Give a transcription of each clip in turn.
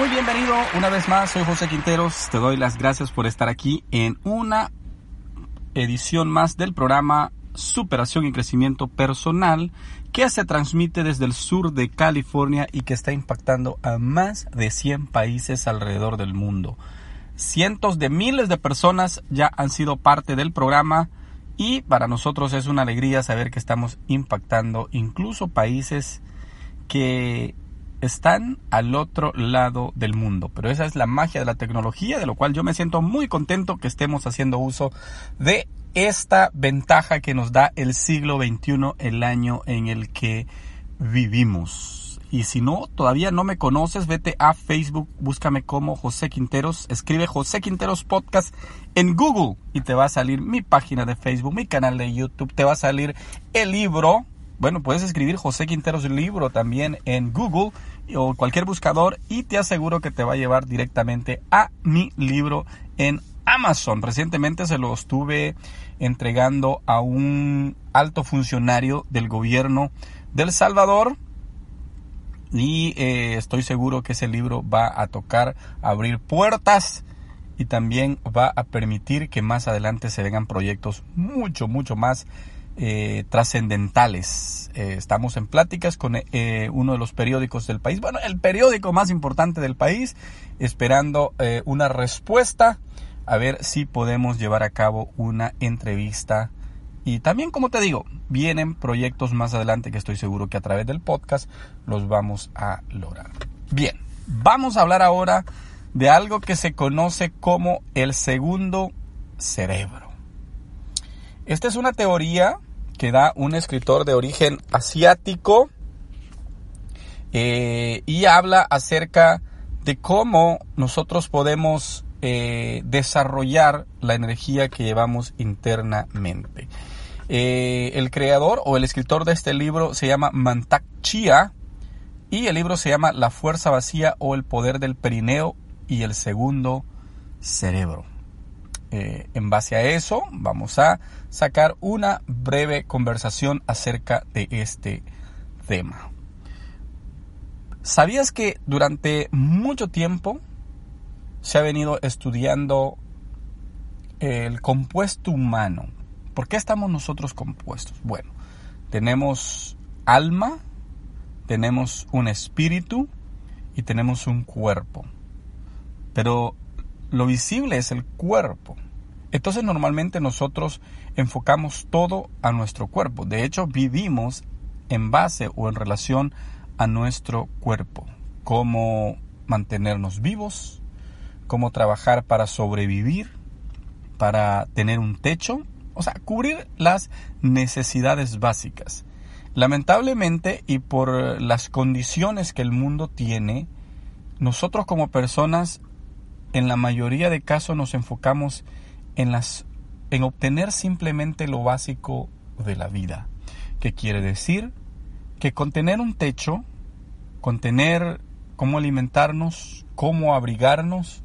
Muy bienvenido una vez más, soy José Quinteros, te doy las gracias por estar aquí en una edición más del programa Superación y Crecimiento Personal que se transmite desde el sur de California y que está impactando a más de 100 países alrededor del mundo. Cientos de miles de personas ya han sido parte del programa y para nosotros es una alegría saber que estamos impactando incluso países que están al otro lado del mundo. Pero esa es la magia de la tecnología, de lo cual yo me siento muy contento que estemos haciendo uso de esta ventaja que nos da el siglo XXI, el año en el que vivimos. Y si no, todavía no me conoces, vete a Facebook, búscame como José Quinteros, escribe José Quinteros Podcast en Google y te va a salir mi página de Facebook, mi canal de YouTube, te va a salir el libro. Bueno, puedes escribir José Quinteros libro también en Google o cualquier buscador y te aseguro que te va a llevar directamente a mi libro en Amazon. Recientemente se lo estuve entregando a un alto funcionario del gobierno del Salvador y eh, estoy seguro que ese libro va a tocar abrir puertas y también va a permitir que más adelante se vengan proyectos mucho, mucho más eh, trascendentales. Eh, estamos en pláticas con uno de los periódicos del país, bueno, el periódico más importante del país, esperando una respuesta a ver si podemos llevar a cabo una entrevista. Y también, como te digo, vienen proyectos más adelante que estoy seguro que a través del podcast los vamos a lograr. Bien, vamos a hablar ahora de algo que se conoce como el segundo cerebro. Esta es una teoría que da un escritor de origen asiático eh, y habla acerca de cómo nosotros podemos eh, desarrollar la energía que llevamos internamente. Eh, el creador o el escritor de este libro se llama Mantak Chia y el libro se llama La fuerza vacía o el poder del perineo y el segundo cerebro. Eh, en base a eso vamos a sacar una breve conversación acerca de este tema. ¿Sabías que durante mucho tiempo se ha venido estudiando el compuesto humano. ¿Por qué estamos nosotros compuestos? Bueno, tenemos alma, tenemos un espíritu y tenemos un cuerpo. Pero lo visible es el cuerpo. Entonces normalmente nosotros enfocamos todo a nuestro cuerpo. De hecho, vivimos en base o en relación a nuestro cuerpo. Cómo mantenernos vivos, cómo trabajar para sobrevivir, para tener un techo, o sea, cubrir las necesidades básicas. Lamentablemente y por las condiciones que el mundo tiene, nosotros como personas en la mayoría de casos nos enfocamos en las en obtener simplemente lo básico de la vida. ¿Qué quiere decir? Que con tener un techo, con tener cómo alimentarnos, cómo abrigarnos,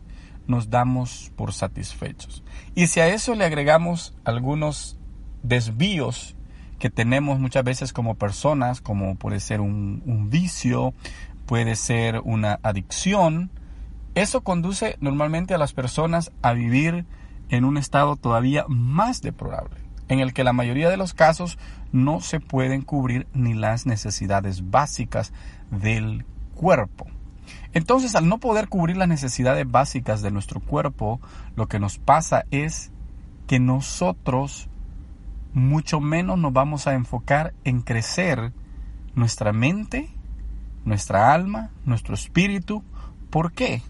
nos damos por satisfechos. Y si a eso le agregamos algunos desvíos que tenemos muchas veces como personas, como puede ser un, vicio, puede ser una adicción, eso conduce normalmente a las personas a vivir en un estado todavía más deplorable, en el que la mayoría de los casos no se pueden cubrir ni las necesidades básicas del cuerpo. Entonces, al no poder cubrir las necesidades básicas de nuestro cuerpo, lo que nos pasa es que nosotros mucho menos nos vamos a enfocar en crecer nuestra mente, nuestra alma, nuestro espíritu. ¿Por qué?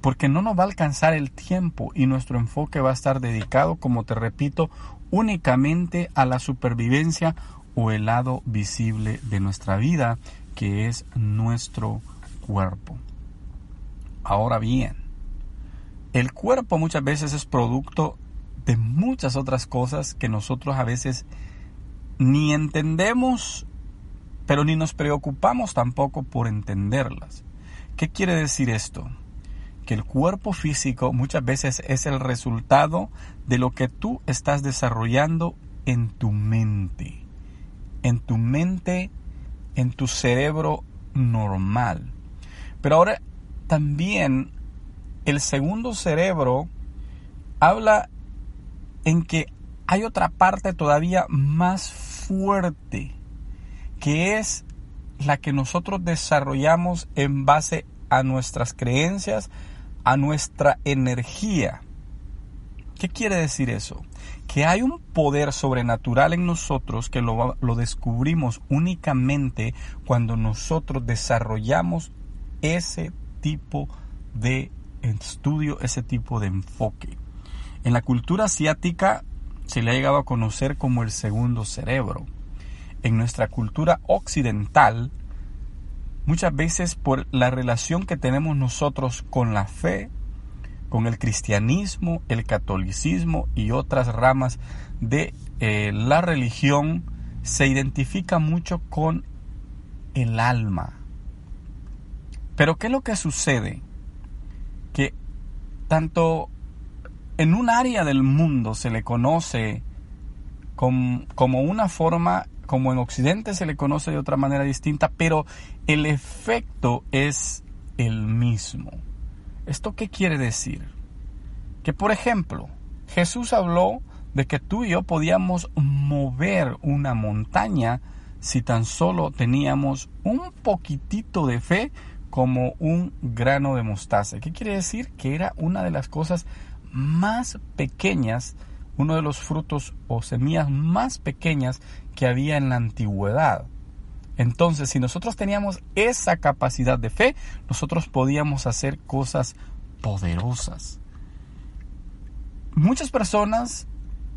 Porque no nos va a alcanzar el tiempo y nuestro enfoque va a estar dedicado, como te repito, únicamente a la supervivencia o el lado visible de nuestra vida, que es nuestro cuerpo. Ahora bien, el cuerpo muchas veces es producto de muchas otras cosas que nosotros a veces ni entendemos, pero ni nos preocupamos tampoco por entenderlas. ¿Qué quiere decir esto? Que el cuerpo físico muchas veces es el resultado de lo que tú estás desarrollando en tu mente, en tu mente, en tu cerebro normal. Pero ahora también el segundo cerebro habla en que hay otra parte todavía más fuerte, que es la que nosotros desarrollamos en base a nuestras creencias, a nuestra energía. ¿Qué quiere decir eso? Que hay un poder sobrenatural en nosotros que lo, lo, descubrimos únicamente cuando nosotros desarrollamos ese tipo de estudio, ese tipo de enfoque. En la cultura asiática se le ha llegado a conocer como el segundo cerebro. En nuestra cultura occidental, muchas veces por la relación que tenemos nosotros con la fe, con el cristianismo, el catolicismo y otras ramas de eh, la religión, se identifica mucho con el alma. Pero ¿qué es lo que sucede? Que tanto en un área del mundo se le conoce como, como una forma, como en Occidente se le conoce de otra manera distinta, pero el efecto es el mismo. ¿Esto qué quiere decir? Que por ejemplo, Jesús habló de que tú y yo podíamos mover una montaña si tan solo teníamos un poquitito de fe como un grano de mostaza. ¿Qué quiere decir? Que era una de las cosas más pequeñas, uno de los frutos o semillas más pequeñas que había en la antigüedad. Entonces, si nosotros teníamos esa capacidad de fe, nosotros podíamos hacer cosas poderosas. Muchas personas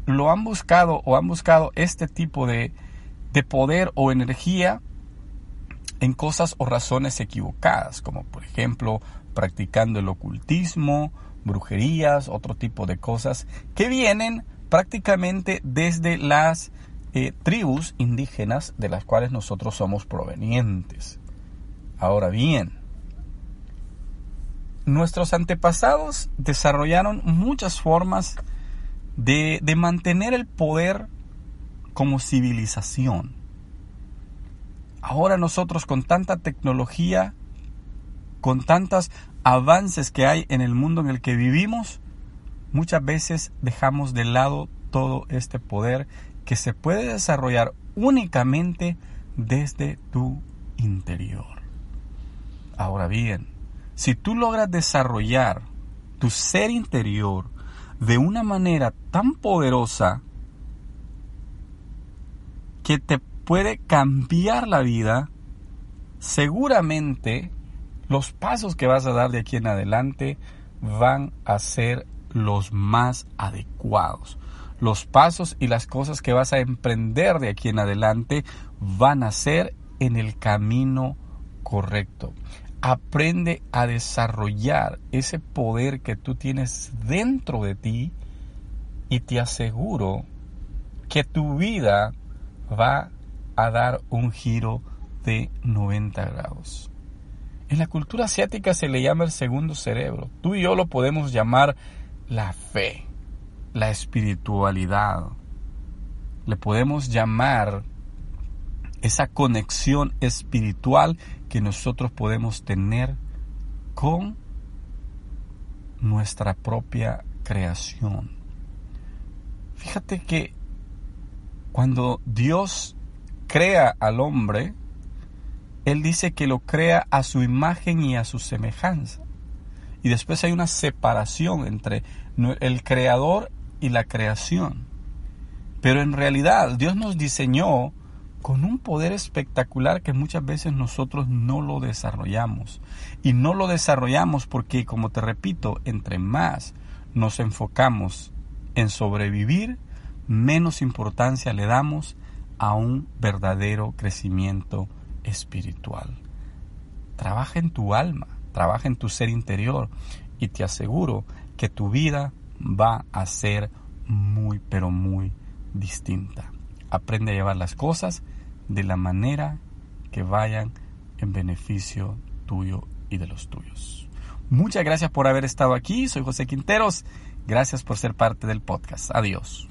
lo han buscado o han buscado este tipo de, de poder o energía en cosas o razones equivocadas, como por ejemplo practicando el ocultismo brujerías, otro tipo de cosas que vienen prácticamente desde las eh, tribus indígenas de las cuales nosotros somos provenientes. Ahora bien, nuestros antepasados desarrollaron muchas formas de, de mantener el poder como civilización. Ahora nosotros con tanta tecnología, con tantas avances que hay en el mundo en el que vivimos, muchas veces dejamos de lado todo este poder que se puede desarrollar únicamente desde tu interior. Ahora bien, si tú logras desarrollar tu ser interior de una manera tan poderosa que te puede cambiar la vida, seguramente los pasos que vas a dar de aquí en adelante van a ser los más adecuados. Los pasos y las cosas que vas a emprender de aquí en adelante van a ser en el camino correcto. Aprende a desarrollar ese poder que tú tienes dentro de ti y te aseguro que tu vida va a dar un giro de 90 grados. En la cultura asiática se le llama el segundo cerebro. Tú y yo lo podemos llamar la fe, la espiritualidad. Le podemos llamar esa conexión espiritual que nosotros podemos tener con nuestra propia creación. Fíjate que cuando Dios crea al hombre, él dice que lo crea a su imagen y a su semejanza. Y después hay una separación entre el creador y la creación. Pero en realidad Dios nos diseñó con un poder espectacular que muchas veces nosotros no lo desarrollamos. Y no lo desarrollamos porque, como te repito, entre más nos enfocamos en sobrevivir, menos importancia le damos a un verdadero crecimiento espiritual. Trabaja en tu alma, trabaja en tu ser interior y te aseguro que tu vida va a ser muy, pero muy distinta. Aprende a llevar las cosas de la manera que vayan en beneficio tuyo y de los tuyos. Muchas gracias por haber estado aquí. Soy José Quinteros. Gracias por ser parte del podcast. Adiós.